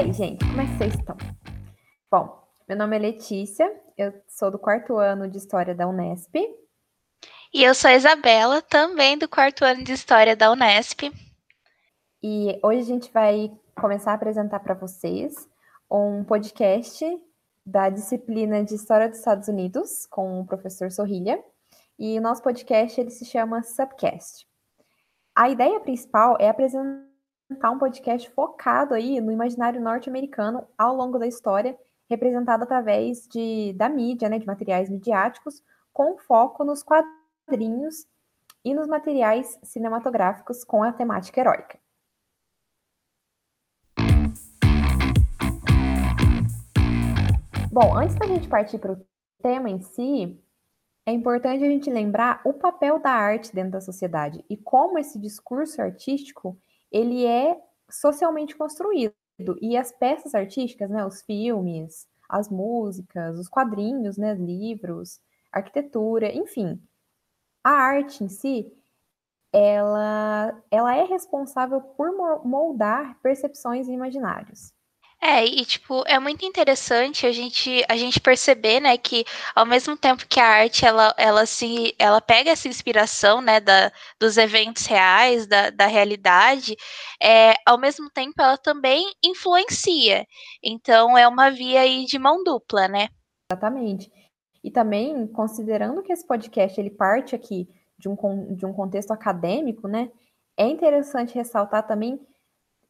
aí, gente, como é que vocês estão? Bom, meu nome é Letícia, eu sou do quarto ano de História da Unesp. E eu sou a Isabela, também do quarto ano de História da Unesp. E hoje a gente vai começar a apresentar para vocês um podcast da disciplina de História dos Estados Unidos com o professor Sorrilha. E o nosso podcast ele se chama Subcast. A ideia principal é apresentar um podcast focado aí no imaginário norte-americano ao longo da história, representado através de, da mídia, né, de materiais midiáticos, com foco nos quadrinhos e nos materiais cinematográficos com a temática heróica. Bom, antes da gente partir para o tema em si, é importante a gente lembrar o papel da arte dentro da sociedade e como esse discurso artístico ele é socialmente construído. E as peças artísticas, né, os filmes, as músicas, os quadrinhos, né, livros, arquitetura, enfim, a arte em si, ela, ela é responsável por moldar percepções e imaginários. É, e tipo, é muito interessante a gente, a gente perceber, né, que ao mesmo tempo que a arte ela, ela se ela pega essa inspiração, né, da, dos eventos reais, da, da realidade, é, ao mesmo tempo ela também influencia. Então é uma via aí de mão dupla, né? Exatamente. E também, considerando que esse podcast ele parte aqui de um, de um contexto acadêmico, né, é interessante ressaltar também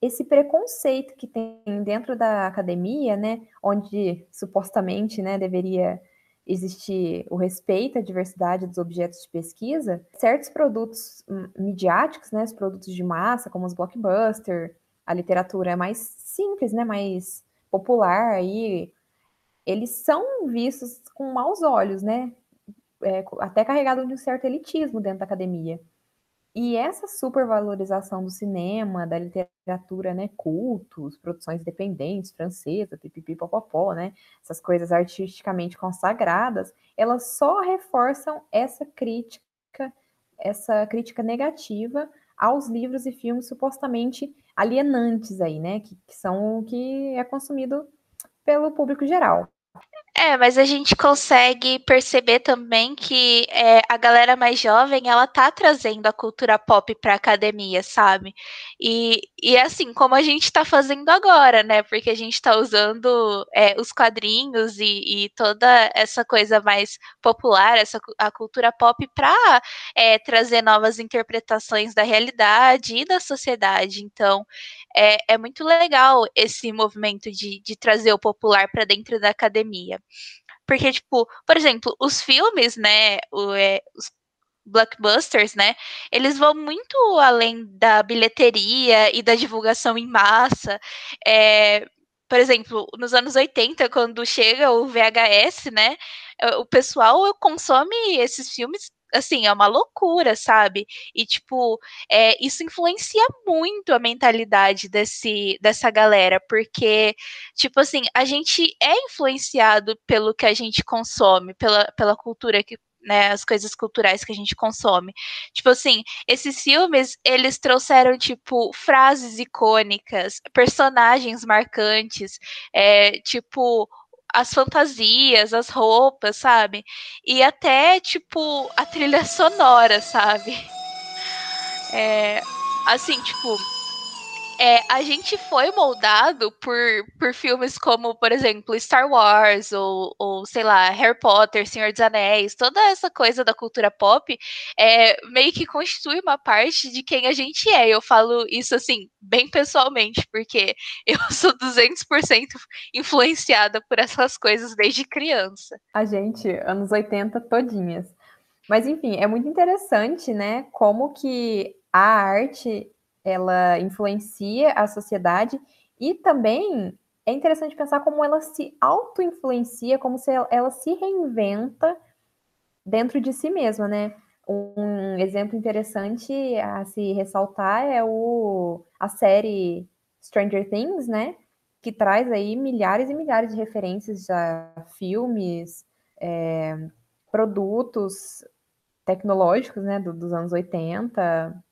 esse preconceito que tem dentro da academia, né, onde supostamente, né, deveria existir o respeito à diversidade dos objetos de pesquisa, certos produtos midiáticos, né, os produtos de massa, como os blockbuster, a literatura mais simples, né, mais popular aí, eles são vistos com maus olhos, né, é, até carregado de um certo elitismo dentro da academia. E essa supervalorização do cinema, da literatura, né, cultos, produções independentes, francesa, pipipi, popopó, né, essas coisas artisticamente consagradas, elas só reforçam essa crítica, essa crítica negativa aos livros e filmes supostamente alienantes aí, né, que, que são o que é consumido pelo público geral. É, mas a gente consegue perceber também que é, a galera mais jovem, ela tá trazendo a cultura pop pra academia, sabe? E, e assim, como a gente tá fazendo agora, né? Porque a gente tá usando é, os quadrinhos e, e, toda essa coisa mais popular, essa, a cultura pop pra é, trazer novas interpretações da realidade e da sociedade. Então, é, é muito legal esse movimento de, de trazer o popular para dentro da academia. Porque, tipo, por exemplo, os filmes, né, o, é, os blockbusters, né, eles vão muito além da bilheteria e da divulgação em massa. É, por exemplo, nos anos 80, quando chega o VHS, né, o pessoal consome esses filmes assim, é uma loucura, sabe? E, tipo, é, isso influencia muito a mentalidade desse, dessa galera, porque, tipo assim, a gente é influenciado pelo que a gente consome, pela, pela cultura que. Né, as coisas culturais que a gente consome. Tipo assim, esses filmes, eles trouxeram, tipo, frases icônicas, personagens marcantes, é, tipo, as fantasias, as roupas, sabe? E até, tipo, a trilha sonora, sabe? É, assim, tipo, é, a gente foi moldado por, por filmes como, por exemplo, Star Wars, ou, ou sei lá, Harry Potter, Senhor dos Anéis, toda essa coisa da cultura pop é, meio que constitui uma parte de quem a gente é. Eu falo isso assim, bem pessoalmente, porque eu sou 200% influenciada por essas coisas desde criança. A gente, anos 80 todinhas. Mas enfim, é muito interessante, né, como que a arte ela influencia a sociedade e também é interessante pensar como ela se auto-influencia, como se ela, ela, se reinventa dentro de si mesma, né? Um exemplo interessante a se ressaltar é o, a série Stranger Things, né? Que traz aí milhares e milhares de referências a filmes, é, produtos tecnológicos, né? Do, dos anos 80,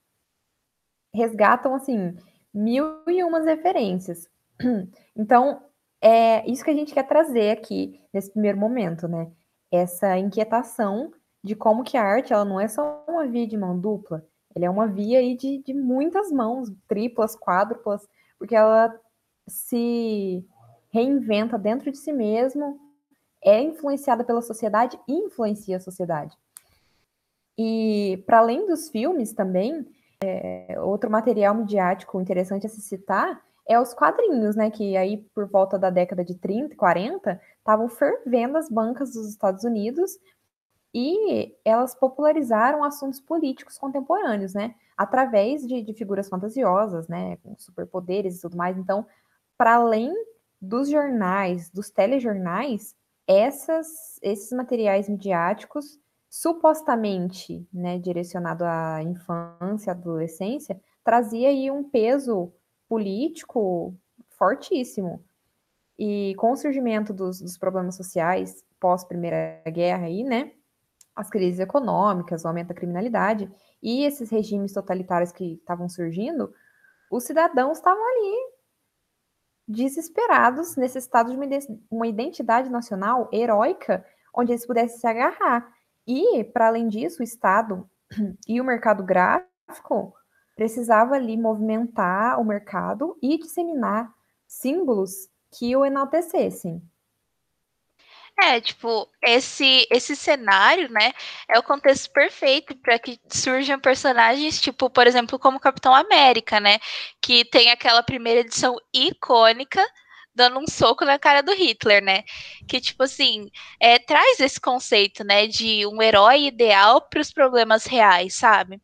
resgatam, assim, mil e umas referências. Então, é isso que a gente quer trazer aqui nesse primeiro momento, né? Essa inquietação de como que a arte ela não é só uma via de mão dupla, ela é uma via aí de, de muitas mãos, triplas, quádruplas, porque ela se reinventa dentro de si mesmo, é influenciada pela sociedade e influencia a sociedade. E para além dos filmes também, é, outro material midiático interessante a se citar é os quadrinhos, né? Que aí, por volta da década de 30, 40, estavam fervendo as bancas dos Estados Unidos e elas popularizaram assuntos políticos contemporâneos, né? Através de, de figuras fantasiosas, né? Com superpoderes e tudo mais. Então, para além dos jornais, dos telejornais, essas, esses materiais midiáticos, supostamente né, direcionado à infância, adolescência, trazia aí um peso político fortíssimo. E com o surgimento dos, dos problemas sociais pós Primeira Guerra aí, né, as crises econômicas, o aumento da criminalidade e esses regimes totalitários que estavam surgindo, os cidadãos estavam ali desesperados, necessitados de uma identidade nacional heróica onde eles pudessem se agarrar. E, para além disso, o Estado e o mercado gráfico precisava ali movimentar o mercado e disseminar símbolos que o enaltecessem. É, tipo, esse esse cenário, né, é o contexto perfeito para que surjam personagens, tipo, por exemplo, como Capitão América, né, que tem aquela primeira edição icônica dando um soco na cara do Hitler, né? Que tipo assim, é, traz esse conceito, né, de um herói ideal para os problemas reais, sabe?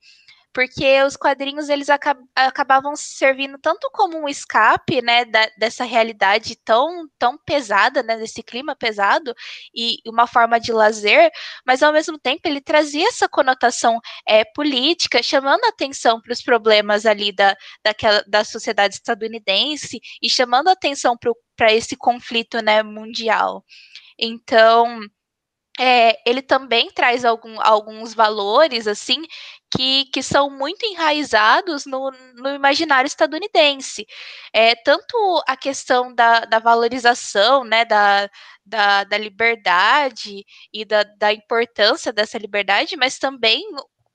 Porque os quadrinhos eles acabavam servindo tanto como um escape, né, da, dessa realidade tão, tão pesada, né, desse clima pesado e uma forma de lazer, mas ao mesmo tempo ele trazia essa conotação é, política, chamando atenção para os problemas ali da, daquela, da sociedade estadunidense e chamando atenção para esse conflito, né, mundial. Então, é, ele também traz algum, alguns valores assim que, que são muito enraizados no, no imaginário estadunidense. É, tanto a questão da, da valorização né, da, da, da liberdade e da, da importância dessa liberdade, mas também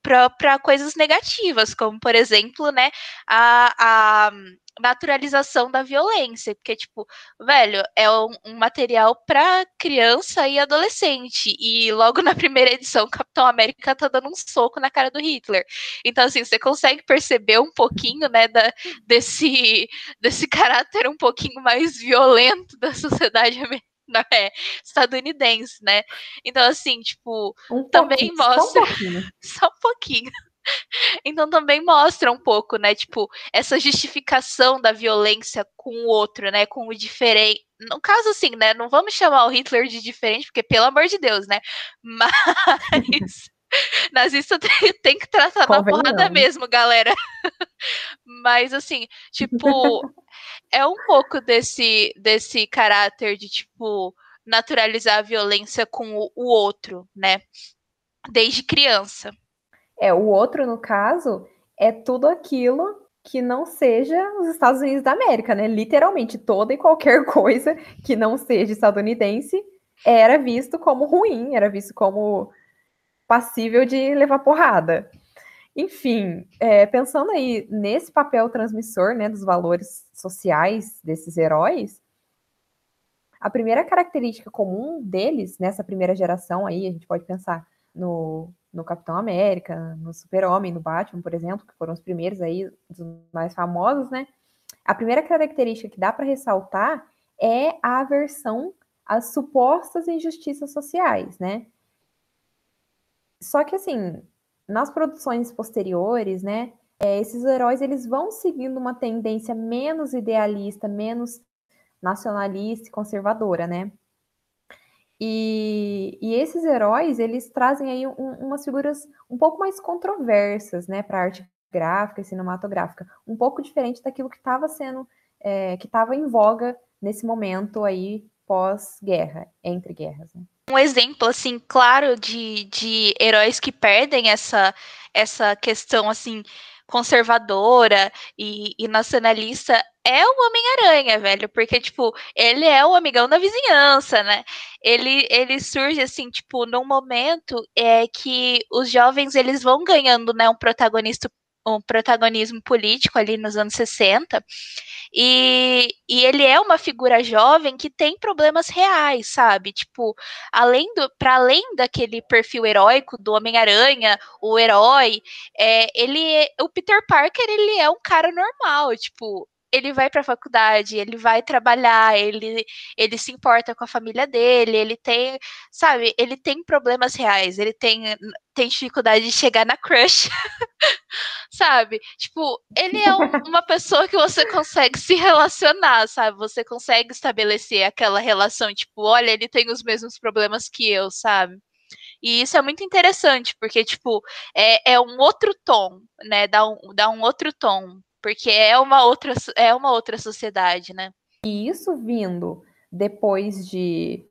para coisas negativas, como por exemplo, né, a, a naturalização da violência, porque tipo, velho, é um, um material para criança e adolescente, e logo na primeira edição, Capitão América tá dando um soco na cara do Hitler. Então assim, você consegue perceber um pouquinho, né, da, desse desse caráter um pouquinho mais violento da sociedade americana não é estadunidense, né? Então, assim, tipo, um também mostra. Só um pouquinho. só um pouquinho. Então também mostra um pouco, né, tipo, essa justificação da violência com o outro, né, com o diferente. No caso, assim, né, não vamos chamar o Hitler de diferente, porque pelo amor de Deus, né, mas nazista tem, tem que tratar na porrada mesmo, galera. mas, assim, tipo, é um pouco desse, desse caráter de, tipo, naturalizar a violência com o, o outro, né? Desde criança. É, o outro, no caso, é tudo aquilo que não seja os Estados Unidos da América, né? Literalmente, toda e qualquer coisa que não seja estadunidense era visto como ruim, era visto como passível de levar porrada. Enfim, é, pensando aí nesse papel transmissor né, dos valores sociais desses heróis, a primeira característica comum deles, nessa primeira geração aí, a gente pode pensar no, no Capitão América, no Super-Homem, no Batman, por exemplo, que foram os primeiros aí, dos mais famosos, né? A primeira característica que dá para ressaltar é a aversão às supostas injustiças sociais, né? Só que assim, nas produções posteriores, né, é, esses heróis eles vão seguindo uma tendência menos idealista, menos nacionalista e conservadora, né? E, e esses heróis eles trazem aí um, umas figuras um pouco mais controversas, né, para arte gráfica e cinematográfica, um pouco diferente daquilo que estava sendo, é, que estava em voga nesse momento aí pós-guerra, entre guerras. Né? Um exemplo assim claro de, de heróis que perdem essa essa questão assim conservadora e, e nacionalista é o Homem-Aranha, velho, porque, tipo, ele é o amigão da vizinhança, né? Ele, ele surge, assim, tipo, num momento é que os jovens, eles vão ganhando, né, um protagonista um protagonismo político ali nos anos 60. E, e ele é uma figura jovem que tem problemas reais, sabe? Tipo, além do, para além daquele perfil heróico do Homem-Aranha, o herói, é, ele, o Peter Parker, ele é um cara normal, tipo, ele vai para a faculdade, ele vai trabalhar, ele, ele se importa com a família dele, ele tem, sabe, ele tem problemas reais, ele tem, tem dificuldade de chegar na crush, sabe? Tipo, ele é um, uma pessoa que você consegue se relacionar, sabe? Você consegue estabelecer aquela relação, tipo, olha, ele tem os mesmos problemas que eu, sabe? E isso é muito interessante, porque, tipo, é, é um outro tom, né? Dá um, dá um outro tom porque é uma outra, é uma outra sociedade, né? E isso vindo depois de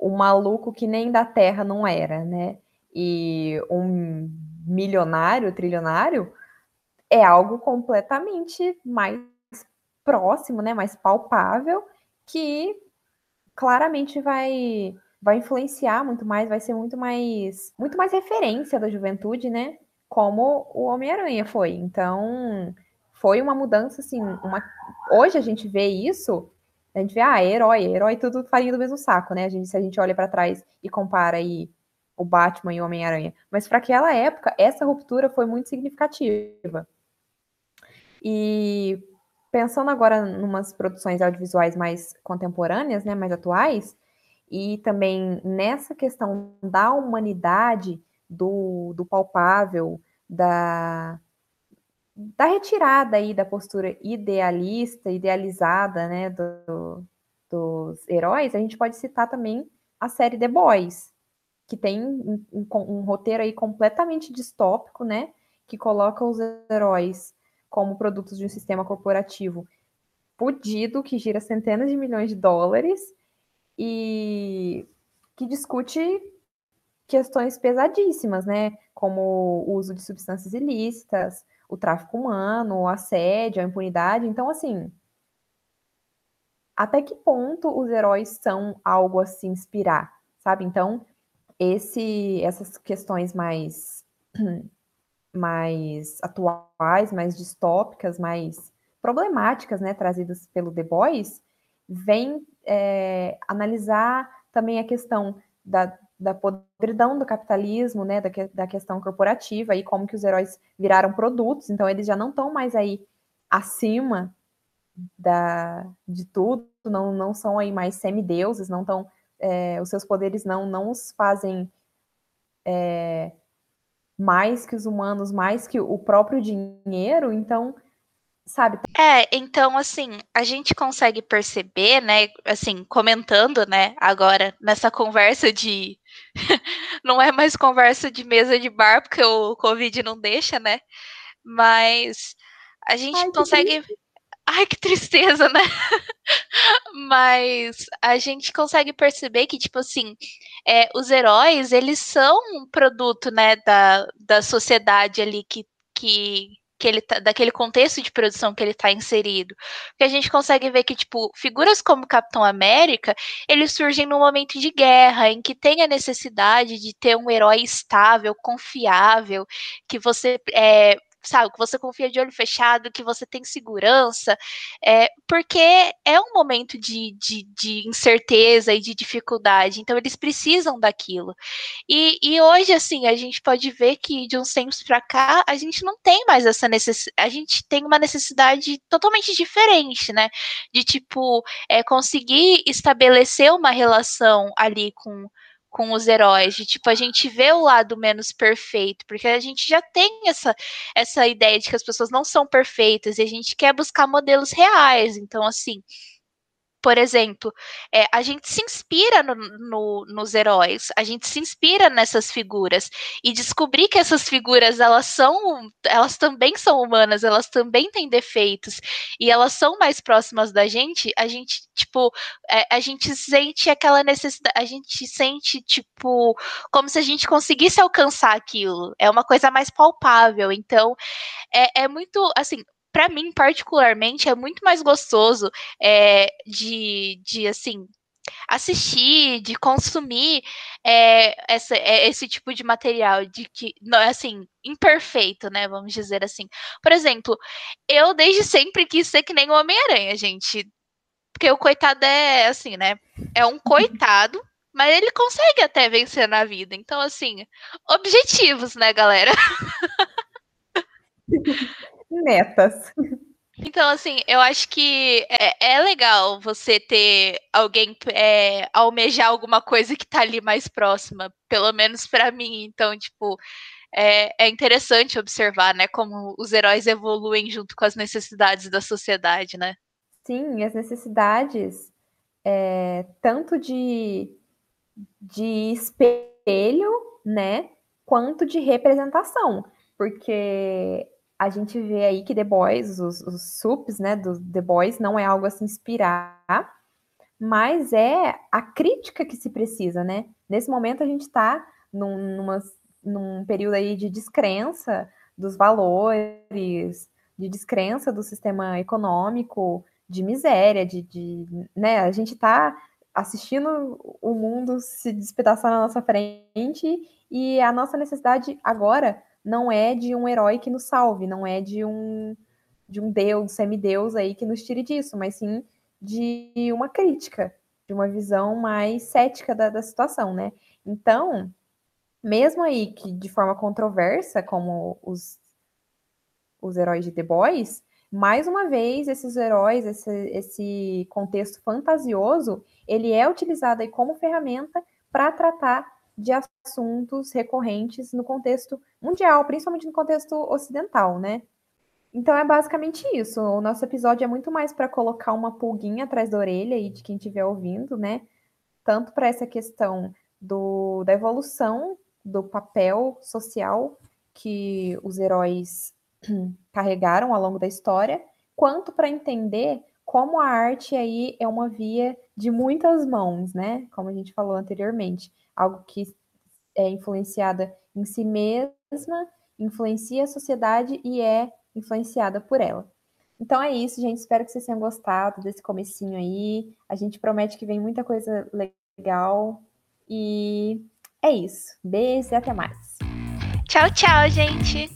um maluco que nem da Terra não era, né? E um milionário, trilionário, é algo completamente mais próximo, né? Mais palpável, que claramente vai vai influenciar muito mais, vai ser muito mais muito mais referência da juventude, né? Como o Homem-Aranha foi. Então, foi uma mudança, assim, uma... hoje a gente vê isso, a gente vê, ah, herói, herói tudo farinha do mesmo saco, né? A gente, se a gente olha para trás e compara aí o Batman e o Homem-Aranha. Mas para aquela época, essa ruptura foi muito significativa. E pensando agora em umas produções audiovisuais mais contemporâneas, né, mais atuais, e também nessa questão da humanidade, do, do palpável, da, da retirada aí da postura idealista, idealizada, né, do, dos heróis, a gente pode citar também a série The Boys, que tem um, um, um, roteiro aí completamente distópico, né, que coloca os heróis como produtos de um sistema corporativo fudido, que gira centenas de milhões de dólares e que discute questões pesadíssimas, né, como o uso de substâncias ilícitas, o tráfico humano, o assédio, a impunidade. Então, assim, até que ponto os heróis são algo a se inspirar, sabe? Então, esse, essas questões mais, mais atuais, mais distópicas, mais problemáticas, né, trazidas pelo The Boys, vem é, analisar também a questão da, da podridão do capitalismo, né, da, da questão corporativa e como que os heróis viraram produtos, então eles já não estão mais aí acima da, de tudo, não, não são aí mais semideuses, não estão, é, os seus poderes não, não os fazem é, mais que os humanos, mais que o próprio dinheiro, então sabe? É, então assim, a gente consegue perceber, né, assim, comentando, né, agora nessa conversa de não é mais conversa de mesa de bar porque o Covid não deixa, né? Mas a gente Ai, consegue que Ai, que tristeza, né? Mas a gente consegue perceber que, tipo assim, é, os heróis, eles são um produto, né, da, da sociedade ali que, que que ele tá, daquele contexto de produção que ele está inserido. Porque a gente consegue ver que, tipo, figuras como Capitão América, eles surgem num momento de guerra, em que tem a necessidade de ter um herói estável, confiável, que você é, sabe, que você confia de olho fechado, que você tem segurança, é, porque é um momento de, de, de incerteza e de dificuldade, então eles precisam daquilo. E, e hoje, assim, a gente pode ver que de uns tempos para cá, a gente não tem mais essa necessidade, a gente tem uma necessidade totalmente diferente, né? De, tipo, é, conseguir estabelecer uma relação ali com com os heróis, de tipo a gente vê o lado menos perfeito, porque a gente já tem essa essa ideia de que as pessoas não são perfeitas e a gente quer buscar modelos reais. Então assim, por exemplo, é, a gente se inspira no, no, nos heróis, a gente se inspira nessas figuras e descobrir que essas figuras elas são, elas também são humanas, elas também têm defeitos e elas são mais próximas da gente. A gente tipo, é, a gente sente aquela necessidade, a gente sente tipo como se a gente conseguisse alcançar aquilo. É uma coisa mais palpável. Então, é, é muito assim para mim, particularmente, é muito mais gostoso é, de, de, assim, assistir, de consumir é, essa, é, esse tipo de material, de que, assim, imperfeito, né? Vamos dizer assim. Por exemplo, eu desde sempre quis ser que nem o Homem-Aranha, gente. Porque o coitado é assim, né? É um coitado, mas ele consegue até vencer na vida. Então, assim, objetivos, né, galera? Metas. Então, assim, eu acho que é, é legal você ter alguém é, almejar alguma coisa que tá ali mais próxima, pelo menos para mim. Então, tipo, é, é, interessante observar, né, como os heróis evoluem junto com as necessidades da sociedade, né? Sim, as necessidades, é, tanto de, de espelho, né, quanto de representação, porque a gente vê aí que The Boys, os, os né, do The Boys, não é algo a se inspirar, mas é a crítica que se precisa, né? Nesse momento a gente está num, numa, num período aí de descrença dos valores, de descrença do sistema econômico, de miséria, de, de né? A gente está assistindo o mundo se despedaçar na nossa frente e a nossa necessidade agora não é de um herói que nos salve, não é de um de um deus, semideus aí que nos tire disso, mas sim de uma crítica, de uma visão mais cética da, da situação, né? Então, mesmo aí que de forma controversa, como os, os heróis de The Boys, mais uma vez, esses heróis, esse, esse contexto fantasioso, ele é utilizado aí como ferramenta para tratar de assuntos recorrentes no contexto mundial, principalmente no contexto ocidental, né? Então é basicamente isso. O nosso episódio é muito mais para colocar uma pulguinha atrás da orelha aí de quem estiver ouvindo, né? Tanto para essa questão do, da evolução do papel social que os heróis carregaram ao longo da história, quanto para entender como a arte aí é uma via de muitas mãos, né? Como a gente falou anteriormente algo que é influenciada em si mesma, influencia a sociedade e é influenciada por ela. Então é isso, gente. Espero que vocês tenham gostado desse comecinho aí. A gente promete que vem muita coisa legal. E é isso. Beijo e até mais. Tchau, tchau, gente.